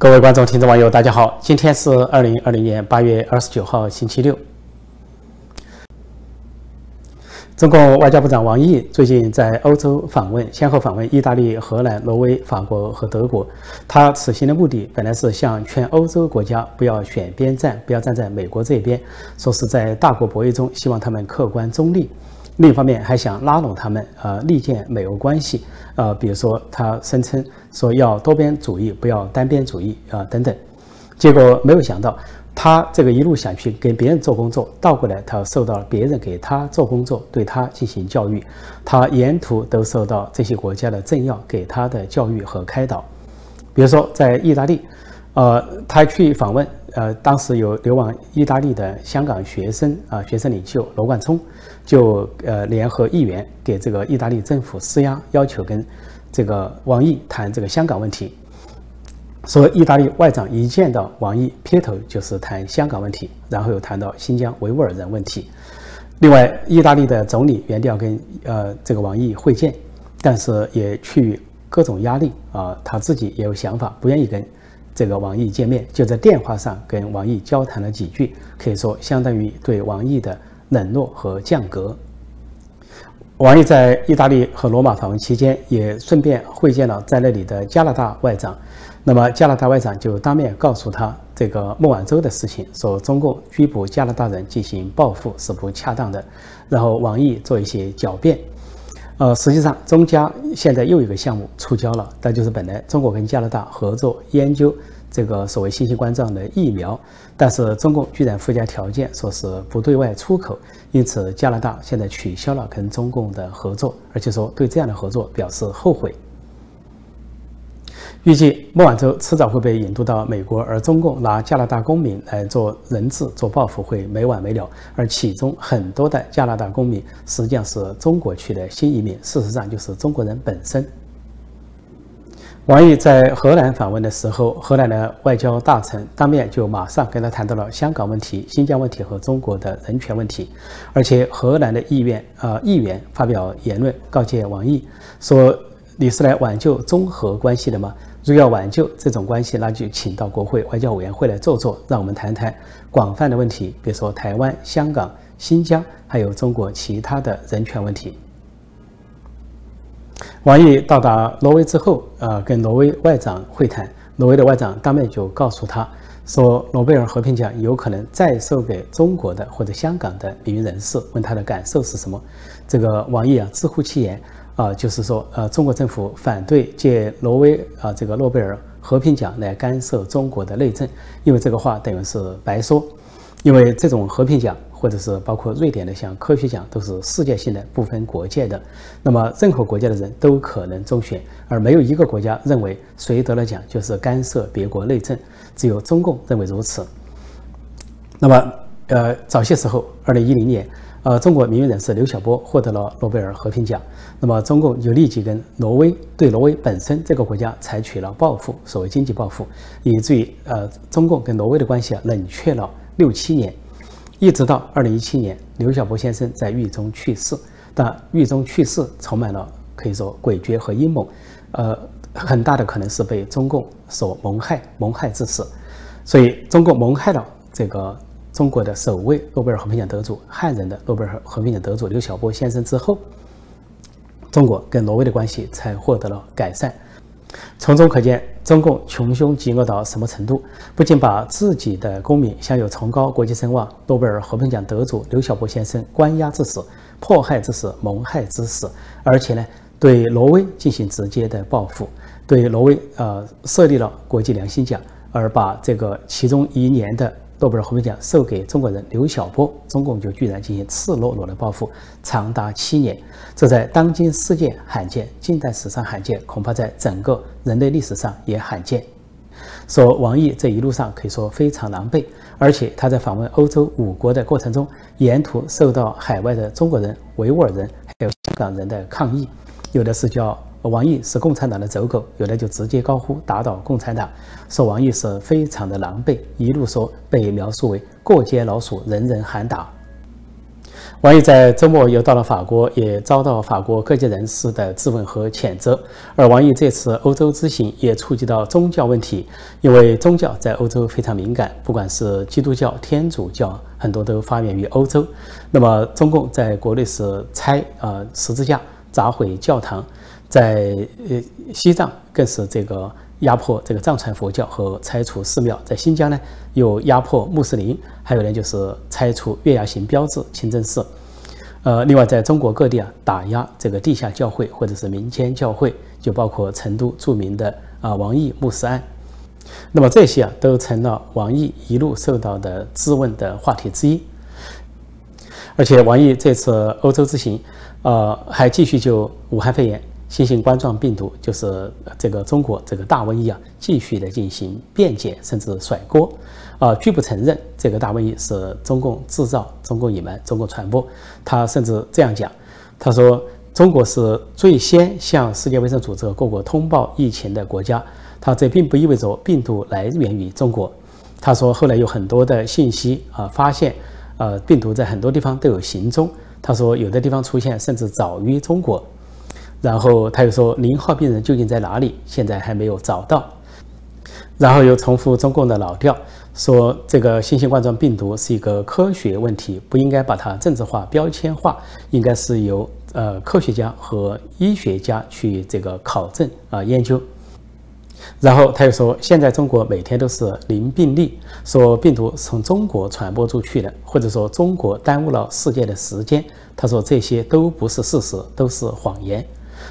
各位观众、听众、网友，大家好！今天是二零二零年八月二十九号，星期六。中国外交部长王毅最近在欧洲访问，先后访问意大利、荷兰、挪威、法国和德国。他此行的目的本来是向全欧洲国家不要选边站，不要站在美国这边，说是在大国博弈中，希望他们客观中立。另一方面，还想拉拢他们，呃，力建美欧关系，呃，比如说他声称说要多边主义，不要单边主义，啊，等等。结果没有想到，他这个一路想去跟别人做工作，倒过来他受到了别人给他做工作，对他进行教育，他沿途都受到这些国家的政要给他的教育和开导。比如说在意大利，呃，他去访问。呃，当时有流亡意大利的香港学生啊，学生领袖罗冠聪，就呃联合议员给这个意大利政府施压，要求跟这个王毅谈这个香港问题。说意大利外长一见到王毅，劈头就是谈香港问题，然后又谈到新疆维吾尔人问题。另外，意大利的总理原定要跟呃这个王毅会见，但是也出于各种压力啊，他自己也有想法，不愿意跟。这个王毅见面，就在电话上跟王毅交谈了几句，可以说相当于对王毅的冷落和降格。王毅在意大利和罗马访问期间，也顺便会见了在那里的加拿大外长。那么加拿大外长就当面告诉他这个孟晚舟的事情，说中共拘捕加拿大人进行报复是不恰当的，然后王毅做一些狡辩。呃，实际上，中加现在又一个项目触礁了，那就是本来中国跟加拿大合作研究这个所谓新型冠状的疫苗，但是中共居然附加条件说是不对外出口，因此加拿大现在取消了跟中共的合作，而且说对这样的合作表示后悔。预计孟晚舟迟早会被引渡到美国，而中共拿加拿大公民来做人质、做报复会没完没了。而其中很多的加拿大公民实际上是中国去的新移民，事实上就是中国人本身。王毅在荷兰访问的时候，荷兰的外交大臣当面就马上跟他谈到了香港问题、新疆问题和中国的人权问题，而且荷兰的议院啊议员发表言论告诫王毅说：“你是来挽救中荷关系的吗？”如要挽救这种关系，那就请到国会外交委员会来坐坐，让我们谈谈广泛的问题，比如说台湾、香港、新疆，还有中国其他的人权问题。王毅到达挪威之后，呃，跟挪威外长会谈，挪威的外长当面就告诉他说，诺贝尔和平奖有可能再授给中国的或者香港的名人士，问他的感受是什么。这个王毅啊，自呼其言。啊，就是说，呃，中国政府反对借挪威啊这个诺贝尔和平奖来干涉中国的内政，因为这个话等于是白说，因为这种和平奖或者是包括瑞典的像科学奖都是世界性的，不分国界的，那么任何国家的人都可能中选，而没有一个国家认为谁得了奖就是干涉别国内政，只有中共认为如此。那么，呃，早些时候，二零一零年。呃，中国名誉人士刘晓波获得了诺贝尔和平奖，那么中共就立即跟挪威对挪威本身这个国家采取了报复，所谓经济报复，以至于呃，中共跟挪威的关系啊冷却了六七年，一直到二零一七年，刘晓波先生在狱中去世，但狱中去世充满了可以说诡谲和阴谋，呃，很大的可能是被中共所谋害，谋害致死，所以中共谋害了这个。中国的首位诺贝尔和平奖得主、汉人的诺贝尔和平奖得主刘晓波先生之后，中国跟挪威的关系才获得了改善。从中可见，中共穷凶极恶到什么程度？不仅把自己的公民享有崇高国际声望诺贝尔和平奖得主刘晓波先生关押致死、迫害致死、谋害致死，而且呢，对挪威进行直接的报复，对挪威呃设立了国际良心奖，而把这个其中一年的。诺贝尔和平奖授给中国人刘晓波，中共就居然进行赤裸裸的报复，长达七年，这在当今世界罕见，近代史上罕见，恐怕在整个人类历史上也罕见。说王毅这一路上可以说非常狼狈，而且他在访问欧洲五国的过程中，沿途受到海外的中国人、维吾尔人还有香港人的抗议，有的是叫。王毅是共产党的走狗，有的就直接高呼打倒共产党，说王毅是非常的狼狈，一路说被描述为过街老鼠，人人喊打。王毅在周末又到了法国，也遭到法国各界人士的质问和谴责。而王毅这次欧洲之行也触及到宗教问题，因为宗教在欧洲非常敏感，不管是基督教、天主教，很多都发源于欧洲。那么中共在国内是拆啊十字架、砸毁教堂，在呃西藏更是这个。压迫这个藏传佛教和拆除寺庙，在新疆呢又压迫穆斯林，还有呢就是拆除月牙形标志清真寺。呃，另外在中国各地啊打压这个地下教会或者是民间教会，就包括成都著名的啊王毅牧师案。那么这些啊都成了王毅一路受到的质问的话题之一。而且王毅这次欧洲之行，呃还继续就武汉肺炎。新型冠状病毒就是这个中国这个大瘟疫啊，继续的进行辩解，甚至甩锅，啊，拒不承认这个大瘟疫是中共制造、中共隐瞒、中共传播。他甚至这样讲，他说中国是最先向世界卫生组织各国通报疫情的国家。他这并不意味着病毒来源于中国。他说后来有很多的信息啊，发现呃病毒在很多地方都有行踪。他说有的地方出现甚至早于中国。然后他又说：“零号病人究竟在哪里？现在还没有找到。”然后又重复中共的老调，说这个新型冠状病毒是一个科学问题，不应该把它政治化、标签化，应该是由呃科学家和医学家去这个考证啊研究。然后他又说：“现在中国每天都是零病例，说病毒从中国传播出去的，或者说中国耽误了世界的时间。”他说这些都不是事实，都是谎言。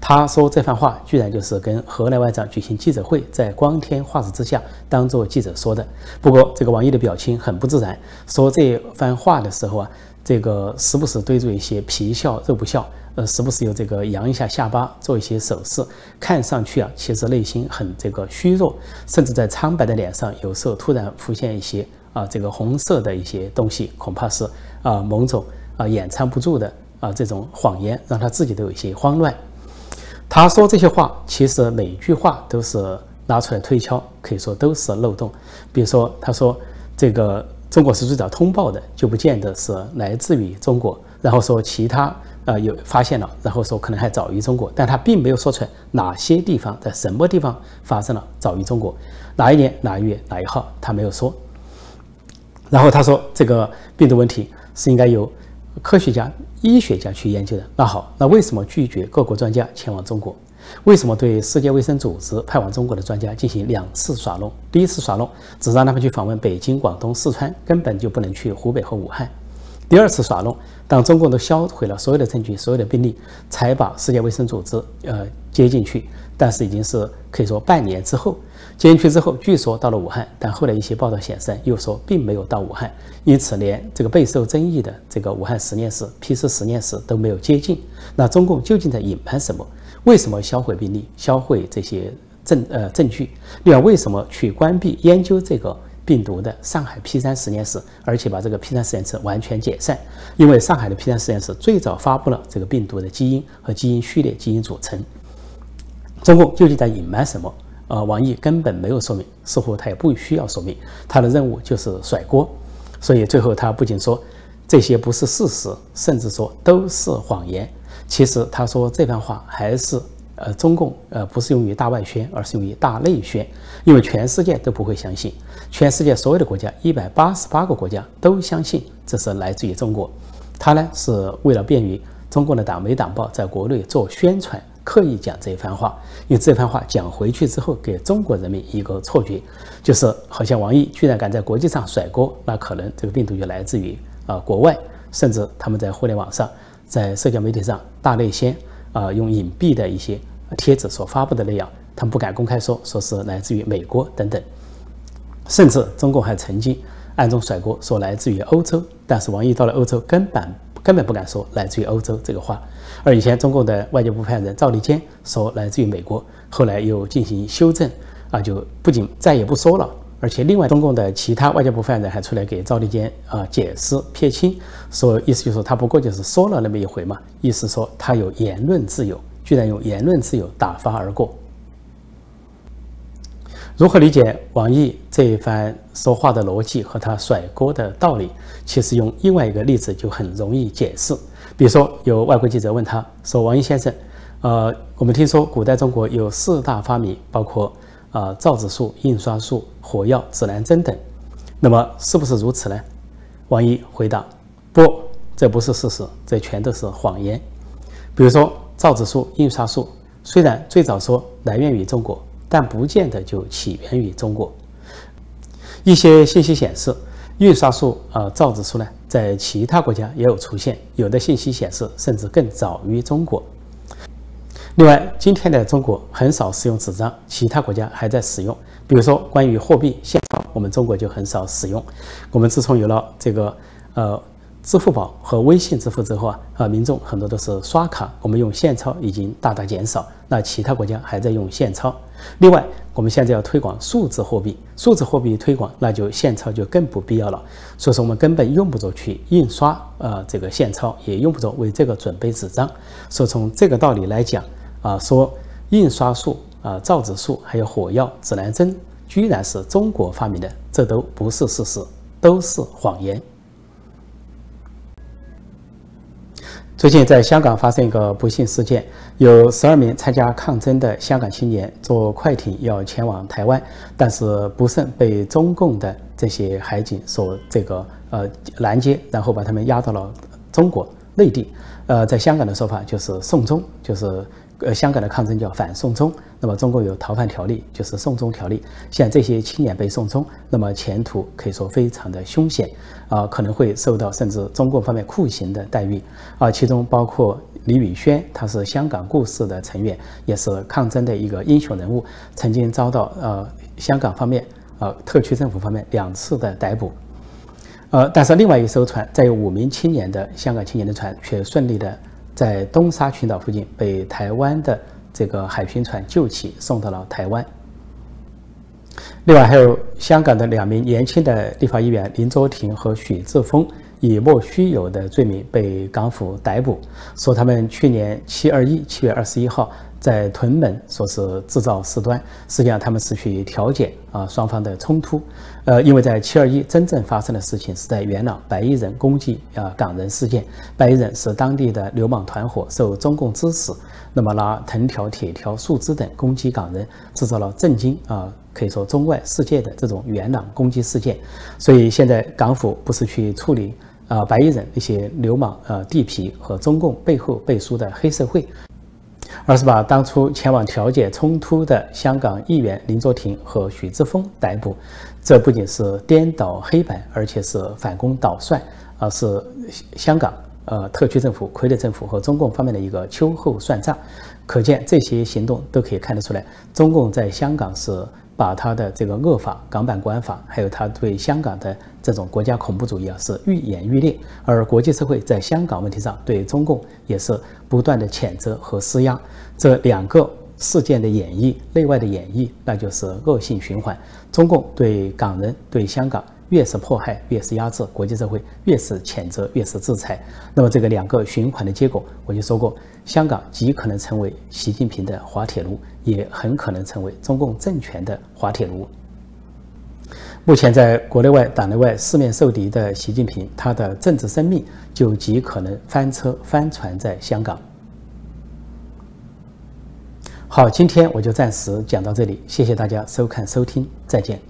他说这番话居然就是跟河南外长举行记者会，在光天化日之下当做记者说的。不过这个王毅的表情很不自然，说这番话的时候啊，这个时不时堆着一些皮笑肉不笑，呃，时不时有这个扬一下下巴，做一些手势，看上去啊，其实内心很这个虚弱，甚至在苍白的脸上有时候突然浮现一些啊这个红色的一些东西，恐怕是啊某种啊掩藏不住的啊这种谎言，让他自己都有些慌乱。他说这些话，其实每句话都是拿出来推敲，可以说都是漏洞。比如说，他说这个中国是最早通报的，就不见得是来自于中国。然后说其他呃有发现了，然后说可能还早于中国，但他并没有说出来哪些地方在什么地方发生了早于中国，哪一年哪一月哪一号他没有说。然后他说这个病毒问题是应该由。科学家、医学家去研究的。那好，那为什么拒绝各国专家前往中国？为什么对世界卫生组织派往中国的专家进行两次耍弄？第一次耍弄只让他们去访问北京、广东、四川，根本就不能去湖北和武汉。第二次耍弄，当中共都销毁了所有的证据、所有的病例，才把世界卫生组织呃接进去。但是已经是可以说半年之后。进去之后，据说到了武汉，但后来一些报道显示，又说并没有到武汉，因此连这个备受争议的这个武汉实验室、P 四实验室都没有接近。那中共究竟在隐瞒什么？为什么销毁病例、销毁这些证呃证据？另外，为什么去关闭研究这个病毒的上海 P 三实验室，而且把这个 P 三实验室完全解散？因为上海的 P 三实验室最早发布了这个病毒的基因和基因序列、基因组成。中共究竟在隐瞒什么？呃，王毅根本没有说明，似乎他也不需要说明，他的任务就是甩锅。所以最后他不仅说这些不是事实，甚至说都是谎言。其实他说这番话还是呃，中共呃不是用于大外宣，而是用于大内宣，因为全世界都不会相信，全世界所有的国家一百八十八个国家都相信这是来自于中国。他呢是为了便于中共的党媒党报在国内做宣传。刻意讲这一番话，因为这番话讲回去之后，给中国人民一个错觉，就是好像王毅居然敢在国际上甩锅，那可能这个病毒就来自于啊国外，甚至他们在互联网上、在社交媒体上大内宣啊，用隐蔽的一些帖子所发布的那样，他们不敢公开说，说是来自于美国等等，甚至中共还曾经暗中甩锅，说来自于欧洲，但是王毅到了欧洲，根本根本不敢说来自于欧洲这个话。而以前中共的外交部发言人赵立坚说来自于美国，后来又进行修正，啊，就不仅再也不说了，而且另外中共的其他外交部发言人还出来给赵立坚啊解释撇清，说意思就是说他不过就是说了那么一回嘛，意思说他有言论自由，居然用言论自由打发而过。如何理解王毅这一番说话的逻辑和他甩锅的道理？其实用另外一个例子就很容易解释。比如说，有外国记者问他说：“王毅先生，呃，我们听说古代中国有四大发明，包括啊造纸术、印刷术、火药、指南针等，那么是不是如此呢？”王毅回答：“不，这不是事实，这全都是谎言。比如说，造纸术、印刷术，虽然最早说来源于中国，但不见得就起源于中国。一些信息显示，印刷术呃，造纸术呢，在其他国家也有出现，有的信息显示甚至更早于中国。另外，今天的中国很少使用纸张，其他国家还在使用。比如说，关于货币现钞。”我们中国就很少使用。我们自从有了这个呃支付宝和微信支付之后啊，啊民众很多都是刷卡，我们用现钞已经大大减少。那其他国家还在用现钞。另外，我们现在要推广数字货币，数字货币推广，那就现钞就更不必要了。所以说，我们根本用不着去印刷呃这个现钞，也用不着为这个准备纸张。所以从这个道理来讲啊，说印刷术啊、造纸术还有火药、指南针。居然是中国发明的，这都不是事实，都是谎言。最近在香港发生一个不幸事件，有十二名参加抗争的香港青年坐快艇要前往台湾，但是不慎被中共的这些海警所这个呃拦截，然后把他们押到了中国内地。呃，在香港的说法就是送终，就是呃香港的抗争叫反送中。那么中国有逃犯条例，就是送中条例。像这些青年被送中，那么前途可以说非常的凶险啊，可能会受到甚至中共方面酷刑的待遇啊。其中包括李宇轩，他是香港故事的成员，也是抗争的一个英雄人物，曾经遭到呃香港方面呃特区政府方面两次的逮捕。呃，但是另外一艘船载有五名青年的香港青年的船却顺利的在东沙群岛附近被台湾的。这个海巡船救起，送到了台湾。另外，还有香港的两名年轻的立法议员林卓廷和许志峰，以莫须有的罪名被港府逮捕，说他们去年七二一七月二十一号。在屯门说是制造事端，实际上他们是去调解啊双方的冲突，呃，因为在七二一真正发生的事情是在元朗白衣人攻击啊港人事件，白衣人是当地的流氓团伙，受中共指使，那么拿藤条、铁条、树枝等攻击港人，制造了震惊啊可以说中外世界的这种元朗攻击事件，所以现在港府不是去处理啊白衣人一些流氓呃地痞和中共背后背书的黑社会。而是把当初前往调解冲突的香港议员林卓廷和许志峰逮捕，这不仅是颠倒黑白，而且是反攻倒算，而是香港呃特区政府、傀儡政府和中共方面的一个秋后算账。可见这些行动都可以看得出来，中共在香港是。把他的这个恶法、港版国安法，还有他对香港的这种国家恐怖主义啊，是愈演愈烈。而国际社会在香港问题上对中共也是不断的谴责和施压。这两个事件的演绎，内外的演绎，那就是恶性循环。中共对港人、对香港。越是迫害，越是压制，国际社会越是谴责，越是制裁。那么这个两个循环的结果，我就说过，香港极可能成为习近平的滑铁卢，也很可能成为中共政权的滑铁卢。目前在国内外、党内外四面受敌的习近平，他的政治生命就极可能翻车翻船在香港。好，今天我就暂时讲到这里，谢谢大家收看收听，再见。